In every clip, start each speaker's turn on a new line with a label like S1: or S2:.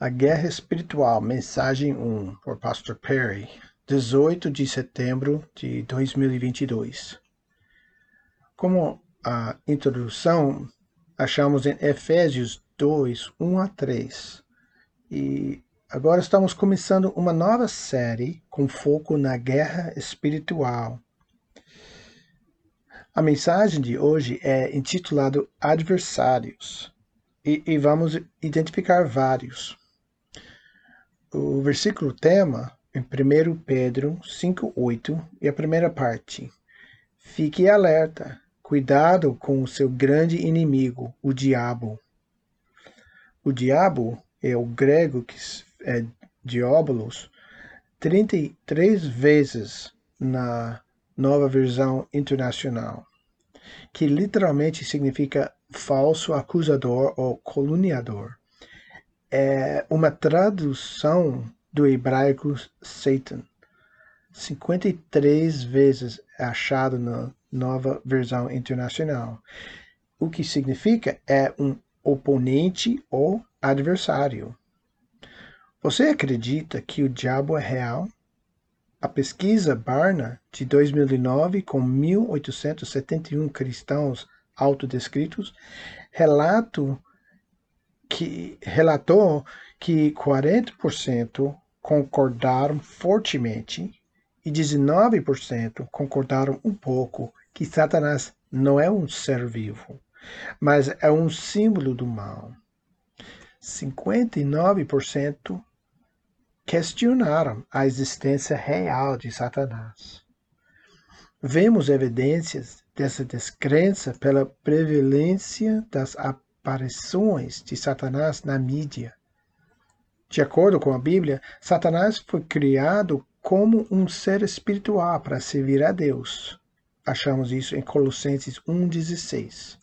S1: A Guerra Espiritual, Mensagem 1, por Pastor Perry, 18 de setembro de 2022. Como a introdução, achamos em Efésios 2, 1 a 3. E agora estamos começando uma nova série com foco na guerra espiritual. A mensagem de hoje é intitulada Adversários e, e vamos identificar vários o versículo tema em 1 Pedro 5,8 e a primeira parte. Fique alerta, cuidado com o seu grande inimigo, o diabo. O diabo é o grego que é diabolos 33 vezes na nova versão internacional, que literalmente significa falso acusador ou caluniador é uma tradução do hebraico Satan. 53 vezes achado na nova versão internacional. O que significa é um oponente ou adversário. Você acredita que o diabo é real? A pesquisa Barna de 2009, com 1.871 cristãos autodescritos, relato que relatou que 40% concordaram fortemente e 19% concordaram um pouco que Satanás não é um ser vivo, mas é um símbolo do mal. 59% questionaram a existência real de Satanás. Vemos evidências dessa descrença pela prevalência das aparições de Satanás na mídia. De acordo com a Bíblia, Satanás foi criado como um ser espiritual para servir a Deus. Achamos isso em Colossenses 1,16.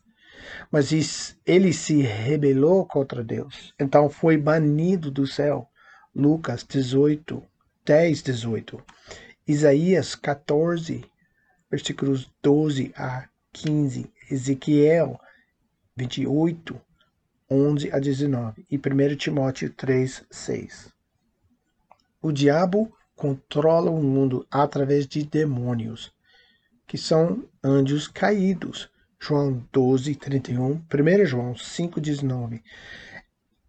S1: Mas ele se rebelou contra Deus, então foi banido do céu. Lucas 18, 10, 18. Isaías 14, versículos 12 a 15. Ezequiel 28, 11 a 19 e 1 Timóteo 3, 6. O diabo controla o mundo através de demônios, que são anjos caídos. João 12, 31, 1 João 5, 19.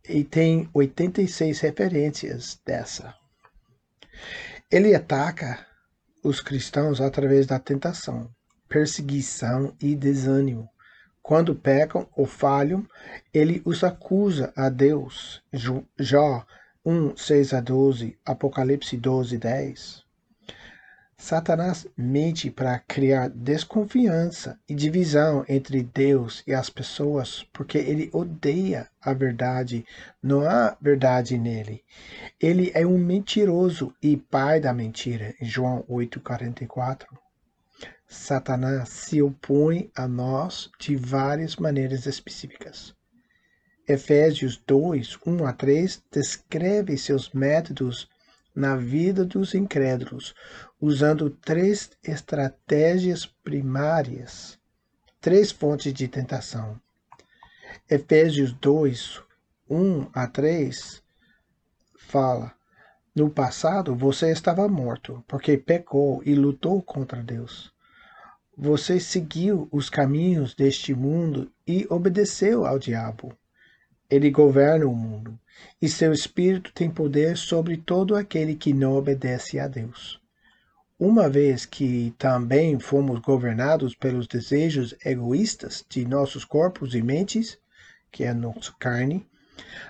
S1: E tem 86 referências dessa. Ele ataca os cristãos através da tentação, perseguição e desânimo. Quando pecam ou falham, ele os acusa a Deus. Jó 1, 6 a 12, Apocalipse 12, 10. Satanás mente para criar desconfiança e divisão entre Deus e as pessoas, porque ele odeia a verdade, não há verdade nele. Ele é um mentiroso e pai da mentira, João 8,44. Satanás se opõe a nós de várias maneiras específicas. Efésios 2, 1 a 3 descreve seus métodos na vida dos incrédulos, usando três estratégias primárias, três fontes de tentação. Efésios 2, 1 a 3 fala: No passado você estava morto, porque pecou e lutou contra Deus. Você seguiu os caminhos deste mundo e obedeceu ao diabo. Ele governa o mundo, e seu espírito tem poder sobre todo aquele que não obedece a Deus. Uma vez que também fomos governados pelos desejos egoístas de nossos corpos e mentes, que é a nossa carne,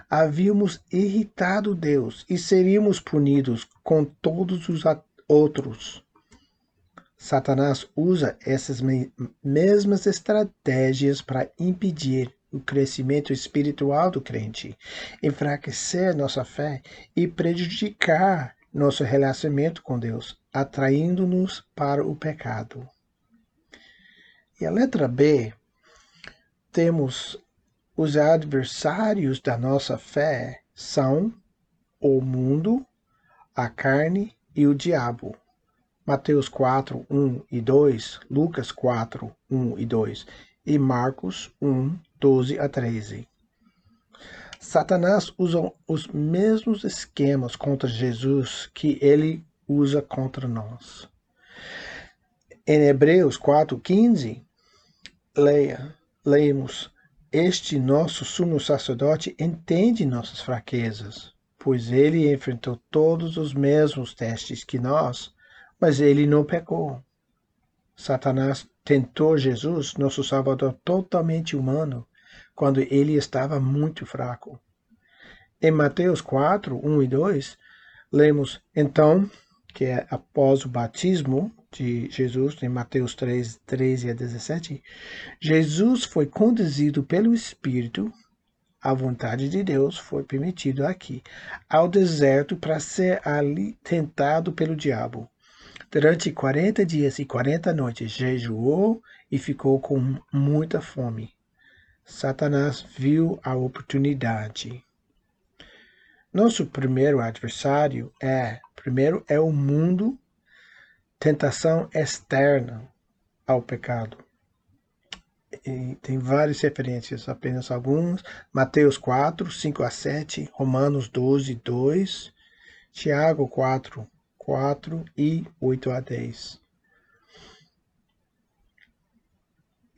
S1: havíamos irritado Deus e seríamos punidos com todos os outros Satanás usa essas mesmas estratégias para impedir o crescimento espiritual do crente, enfraquecer nossa fé e prejudicar nosso relacionamento com Deus, atraindo-nos para o pecado. E a letra B, temos os adversários da nossa fé são o mundo, a carne e o diabo. Mateus 4, 1 e 2, Lucas 4, 1 e 2 e Marcos 1, 12 a 13. Satanás usa os mesmos esquemas contra Jesus que ele usa contra nós. Em Hebreus 4,15, leia, leemos, este nosso sumo sacerdote entende nossas fraquezas, pois ele enfrentou todos os mesmos testes que nós, mas ele não pecou. Satanás tentou Jesus, nosso Salvador totalmente humano, quando ele estava muito fraco. Em Mateus 4, 1 e 2, lemos, então, que é após o batismo de Jesus, em Mateus 3, 13 a 17, Jesus foi conduzido pelo Espírito, a vontade de Deus foi permitido aqui, ao deserto para ser ali tentado pelo diabo. Durante 40 dias e 40 noites jejuou e ficou com muita fome. Satanás viu a oportunidade. Nosso primeiro adversário é, primeiro, é o mundo, tentação externa ao pecado. E tem várias referências, apenas alguns. Mateus 4, 5 a 7, Romanos 12, 2, Tiago 4, 4 e 8 a 10.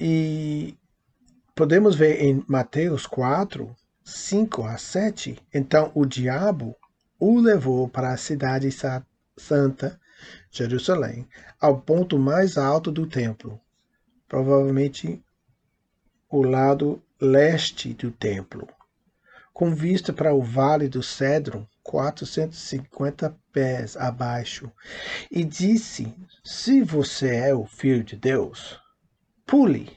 S1: E podemos ver em Mateus 4, 5 a 7, então o diabo o levou para a cidade santa, Jerusalém, ao ponto mais alto do templo, provavelmente o lado leste do templo, com vista para o vale do Cedro, 450 pés abaixo, e disse: Se você é o filho de Deus, pule.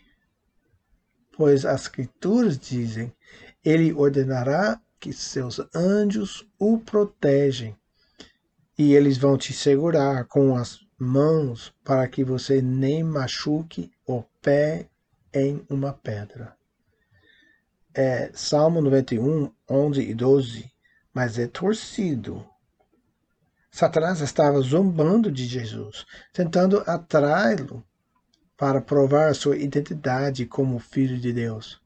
S1: Pois as Escrituras dizem: Ele ordenará que seus anjos o protegem, e eles vão te segurar com as mãos para que você nem machuque o pé em uma pedra. É Salmo 91, 11 e 12 mas é torcido. Satanás estava zombando de Jesus, tentando atraí-lo para provar sua identidade como filho de Deus.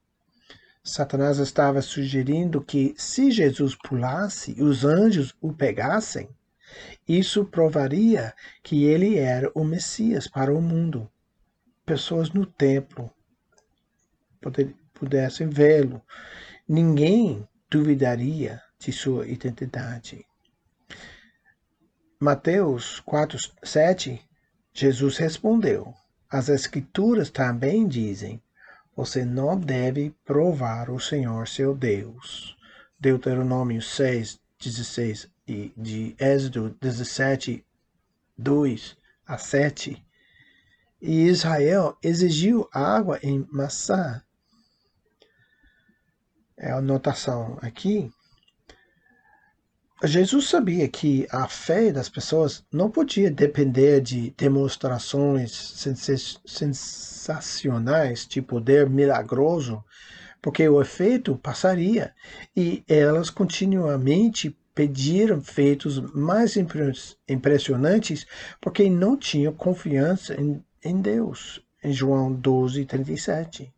S1: Satanás estava sugerindo que se Jesus pulasse e os anjos o pegassem, isso provaria que ele era o Messias para o mundo. Pessoas no templo pudessem vê-lo. Ninguém duvidaria de sua identidade. Mateus 4, 7, Jesus respondeu: As Escrituras também dizem: Você não deve provar o Senhor seu Deus. Deuteronômio 6, 16 e de Êxodo 17, 2 a 7. E Israel exigiu água em Massá. É a anotação aqui. Jesus sabia que a fé das pessoas não podia depender de demonstrações sensacionais de poder milagroso, porque o efeito passaria e elas continuamente pediram feitos mais impressionantes porque não tinham confiança em, em Deus. Em João 12, 37.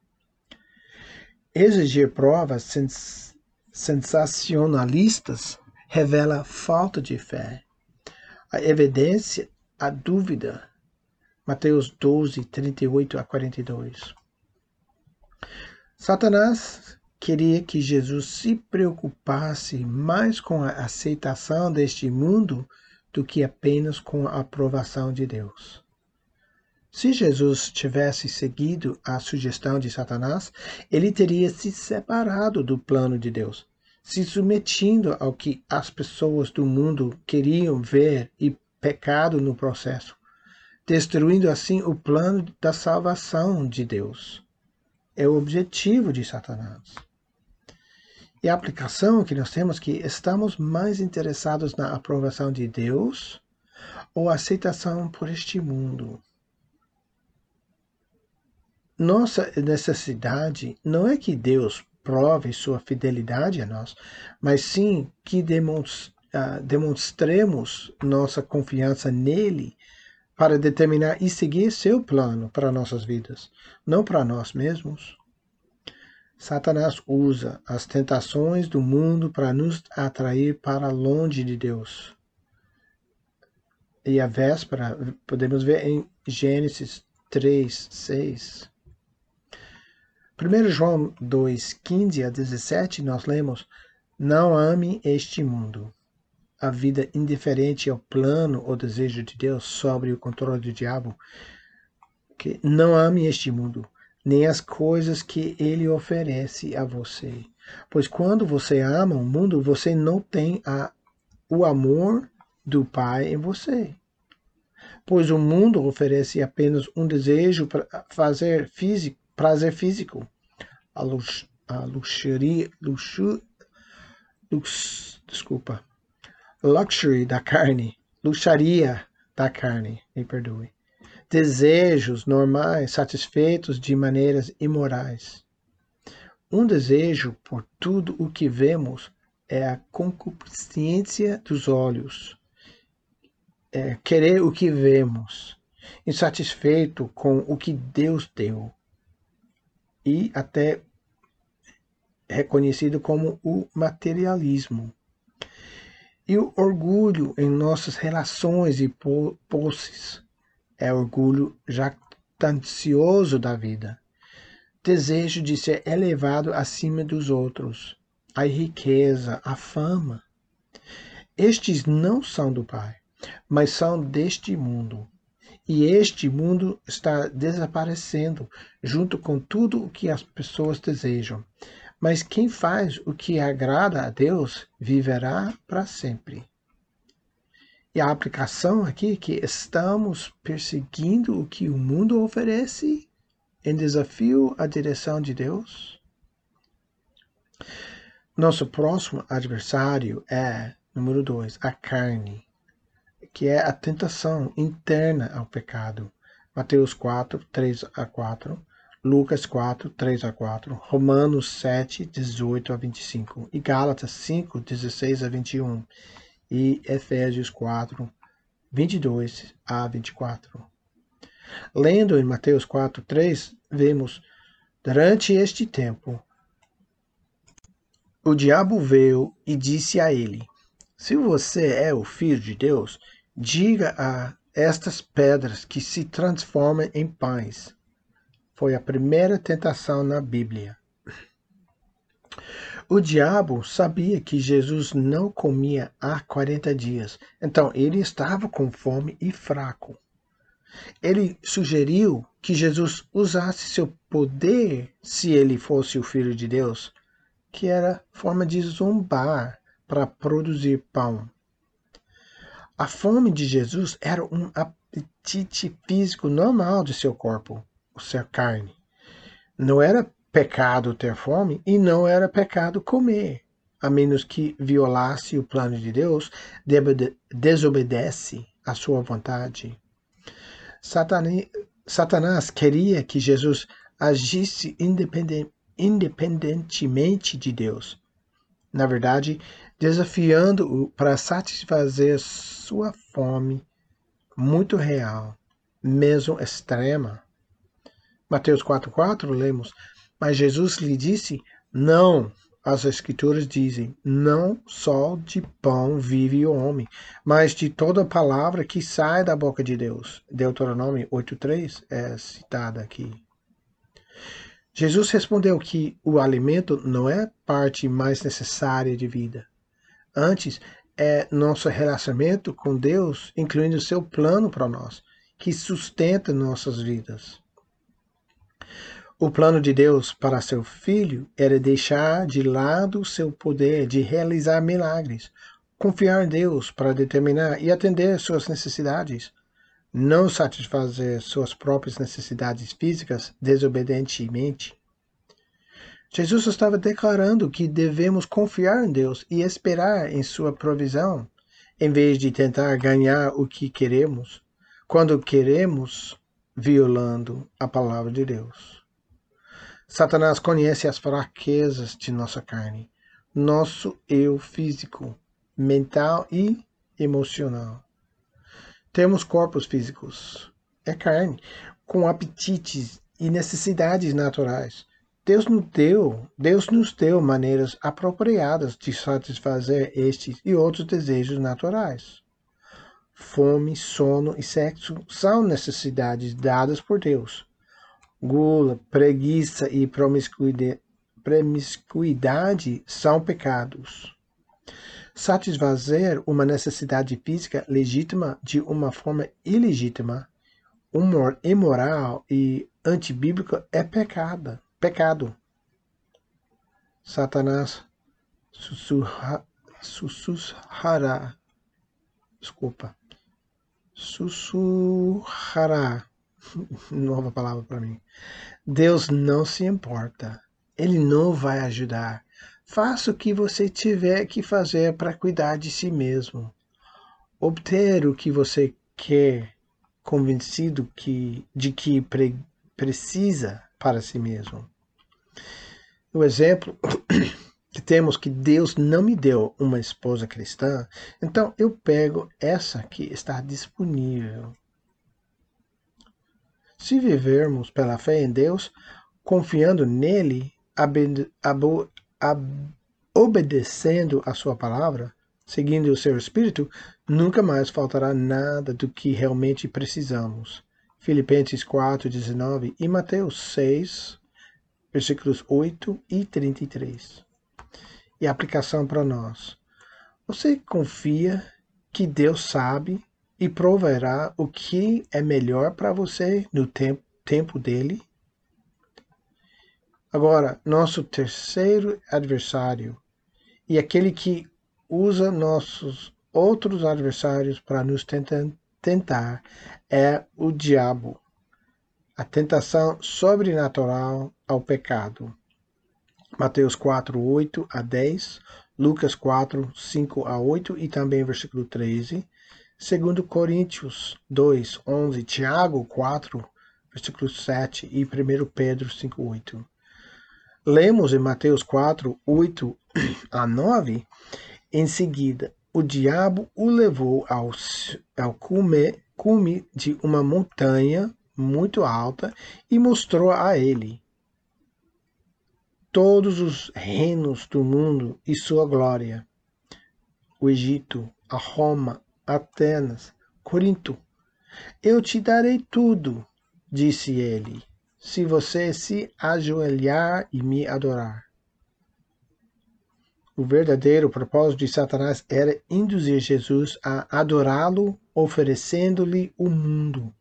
S1: Exigir provas sens sensacionalistas revela falta de fé. A evidência, a dúvida. Mateus 12, 38 a 42. Satanás queria que Jesus se preocupasse mais com a aceitação deste mundo do que apenas com a aprovação de Deus. Se Jesus tivesse seguido a sugestão de Satanás, ele teria se separado do plano de Deus se submetindo ao que as pessoas do mundo queriam ver e pecado no processo, destruindo assim o plano da salvação de Deus. É o objetivo de Satanás. E a aplicação que nós temos que estamos mais interessados na aprovação de Deus ou aceitação por este mundo. Nossa necessidade não é que Deus prove sua fidelidade a nós, mas sim que ah, demonstremos nossa confiança nele para determinar e seguir seu plano para nossas vidas, não para nós mesmos. Satanás usa as tentações do mundo para nos atrair para longe de Deus. E a véspera, podemos ver em Gênesis 3, 6. 1 João 2, 15 a 17, nós lemos: Não ame este mundo. A vida indiferente ao plano ou desejo de Deus sobre o controle do diabo. Que não ame este mundo nem as coisas que ele oferece a você. Pois quando você ama o mundo, você não tem a, o amor do Pai em você. Pois o mundo oferece apenas um desejo para fazer físico, prazer físico, a, lux, a luxuria, luxu, lux, desculpa, luxury da carne, luxaria da carne, me perdoe. Desejos normais satisfeitos de maneiras imorais. Um desejo por tudo o que vemos é a concupiscência dos olhos, é querer o que vemos, insatisfeito com o que Deus deu, e até reconhecido como o materialismo. E o orgulho em nossas relações e posses é orgulho jactancioso da vida, desejo de ser elevado acima dos outros, a riqueza, a fama. Estes não são do Pai, mas são deste mundo. E este mundo está desaparecendo junto com tudo o que as pessoas desejam. Mas quem faz o que agrada a Deus viverá para sempre. E a aplicação aqui é que estamos perseguindo o que o mundo oferece em desafio à direção de Deus. Nosso próximo adversário é, número dois, a carne, que é a tentação interna ao pecado. Mateus 4, 3 a 4, Lucas 4, 3 a 4, Romanos 7, 18 a 25 e Gálatas 5, 16 a 21 e Efésios 4, 22 a 24. Lendo em Mateus 4, 3, vemos, durante este tempo, o diabo veio e disse a ele, se você é o filho de Deus, diga a estas pedras que se transformem em pães. Foi a primeira tentação na Bíblia. O diabo sabia que Jesus não comia há 40 dias, então ele estava com fome e fraco. Ele sugeriu que Jesus usasse seu poder se ele fosse o Filho de Deus, que era forma de zombar para produzir pão. A fome de Jesus era um apetite físico normal de seu corpo, o ser carne. Não era pecado ter fome e não era pecado comer, a menos que violasse o plano de Deus, desobedece a sua vontade. Satanás queria que Jesus agisse independentemente de Deus. Na verdade, desafiando-o para satisfazer sua fome muito real, mesmo extrema. Mateus 4,4 lemos: mas Jesus lhe disse: Não, as Escrituras dizem: Não só de pão vive o homem, mas de toda palavra que sai da boca de Deus. Deuteronômio 8,3 é citada aqui. Jesus respondeu que o alimento não é parte mais necessária de vida. Antes, é nosso relacionamento com Deus, incluindo seu plano para nós, que sustenta nossas vidas. O plano de Deus para seu filho era deixar de lado seu poder de realizar milagres, confiar em Deus para determinar e atender suas necessidades, não satisfazer suas próprias necessidades físicas desobedentemente. Jesus estava declarando que devemos confiar em Deus e esperar em sua provisão, em vez de tentar ganhar o que queremos, quando queremos, violando a palavra de Deus. Satanás conhece as fraquezas de nossa carne, nosso eu físico, mental e emocional. Temos corpos físicos, é carne, com apetites e necessidades naturais. Deus nos deu, Deus nos deu maneiras apropriadas de satisfazer estes e outros desejos naturais. Fome, sono e sexo são necessidades dadas por Deus. Gula, preguiça e promiscuidade, são pecados. Satisfazer uma necessidade física legítima de uma forma ilegítima, humor imoral e antibíblica é pecado pecado. Satanás sussurra, sussurrará. Desculpa. Sussurrará. Nova palavra para mim. Deus não se importa. Ele não vai ajudar. Faça o que você tiver que fazer para cuidar de si mesmo. Obter o que você quer, convencido que, de que pre, precisa para si mesmo. O exemplo que temos que Deus não me deu uma esposa cristã, então eu pego essa que está disponível. Se vivermos pela fé em Deus, confiando nele, obedecendo a sua palavra, seguindo o seu espírito, nunca mais faltará nada do que realmente precisamos. Filipenses 4, 19 e Mateus 6, versículos 8 e 33. E a aplicação para nós. Você confia que Deus sabe e proverá o que é melhor para você no tempo, tempo dele? Agora, nosso terceiro adversário e aquele que usa nossos outros adversários para nos tentar tentar é o diabo, a tentação sobrenatural ao pecado. Mateus 4, 8 a 10, Lucas 4, 5 a 8 e também versículo 13. Segundo Coríntios 2, 11, Tiago 4, versículo 7 e 1 Pedro 5, 8. Lemos em Mateus 4, 8 a 9, em seguida, o diabo o levou ao, ao cume, cume de uma montanha muito alta e mostrou a ele todos os reinos do mundo e sua glória. O Egito, a Roma, Atenas, Corinto. Eu te darei tudo, disse ele, se você se ajoelhar e me adorar. O verdadeiro propósito de Satanás era induzir Jesus a adorá-lo, oferecendo-lhe o mundo.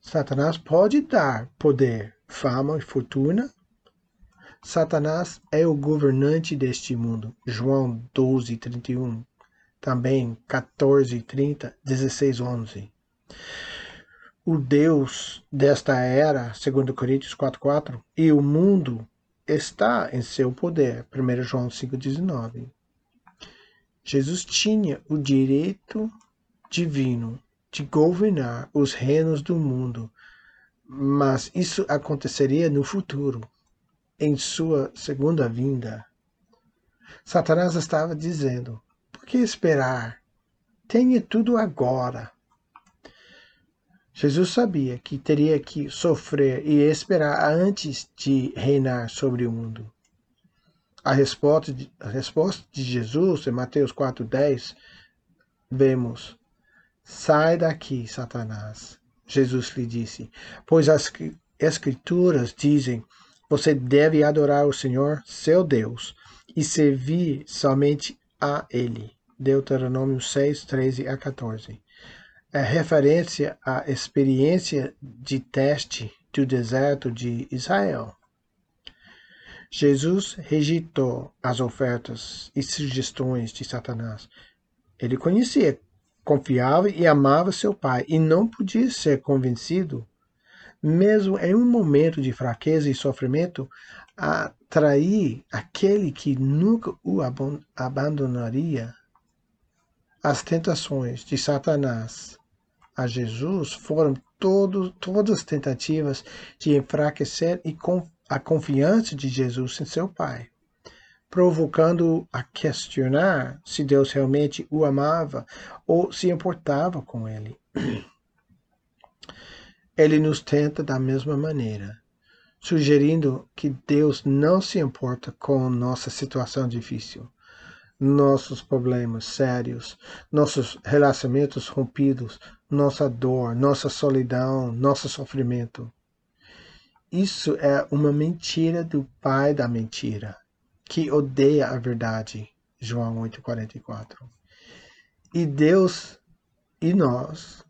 S1: Satanás pode dar poder, fama e fortuna. Satanás é o governante deste mundo. João 12, 31. Também 14, 30, 16, 11. O Deus desta era, segundo Coríntios 4, 4, e o mundo está em seu poder. 1 João 5,19. Jesus tinha o direito divino de governar os reinos do mundo, mas isso aconteceria no futuro, em sua segunda vinda. Satanás estava dizendo: por que esperar? Tenha tudo agora. Jesus sabia que teria que sofrer e esperar antes de reinar sobre o mundo. A resposta de, a resposta de Jesus em Mateus 4,10, vemos: Sai daqui, Satanás. Jesus lhe disse: Pois as Escrituras dizem: Você deve adorar o Senhor, seu Deus, e servir somente a Ele. Deuteronômio 6, 13 a 14 é referência à experiência de teste do deserto de Israel. Jesus rejeitou as ofertas e sugestões de Satanás. Ele conhecia, confiava e amava seu pai e não podia ser convencido, mesmo em um momento de fraqueza e sofrimento, a trair aquele que nunca o abandonaria as tentações de Satanás a Jesus foram todo, todas tentativas de enfraquecer a confiança de Jesus em seu Pai, provocando-o a questionar se Deus realmente o amava ou se importava com ele. Ele nos tenta da mesma maneira. sugerindo que Deus não se importa com nossa situação difícil, nossos problemas sérios, nossos relacionamentos rompidos, nossa dor, nossa solidão, nosso sofrimento. Isso é uma mentira do pai da mentira, que odeia a verdade. João 8:44. E Deus e nós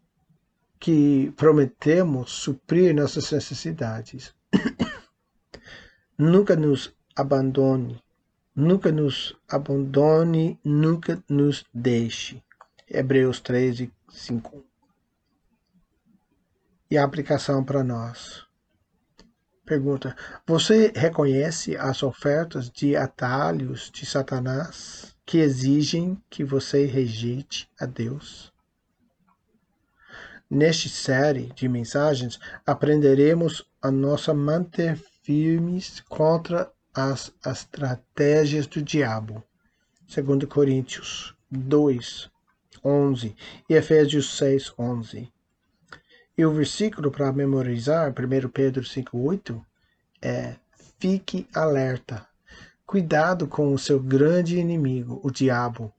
S1: que prometemos suprir nossas necessidades. nunca nos abandone, nunca nos abandone, nunca nos deixe. Hebreus 13, 5. E a aplicação para nós. Pergunta: Você reconhece as ofertas de atalhos de Satanás que exigem que você rejeite a Deus? Neste série de mensagens, aprenderemos a nossa manter firmes contra as estratégias do diabo. 2 Coríntios 2, 11 e Efésios 6, 11. E o versículo para memorizar, 1 Pedro 5,8, é: Fique alerta. Cuidado com o seu grande inimigo, o diabo.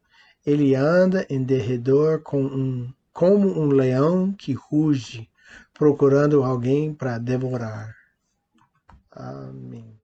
S1: Ele anda em derredor com um, como um leão que ruge, procurando alguém para devorar. Amém.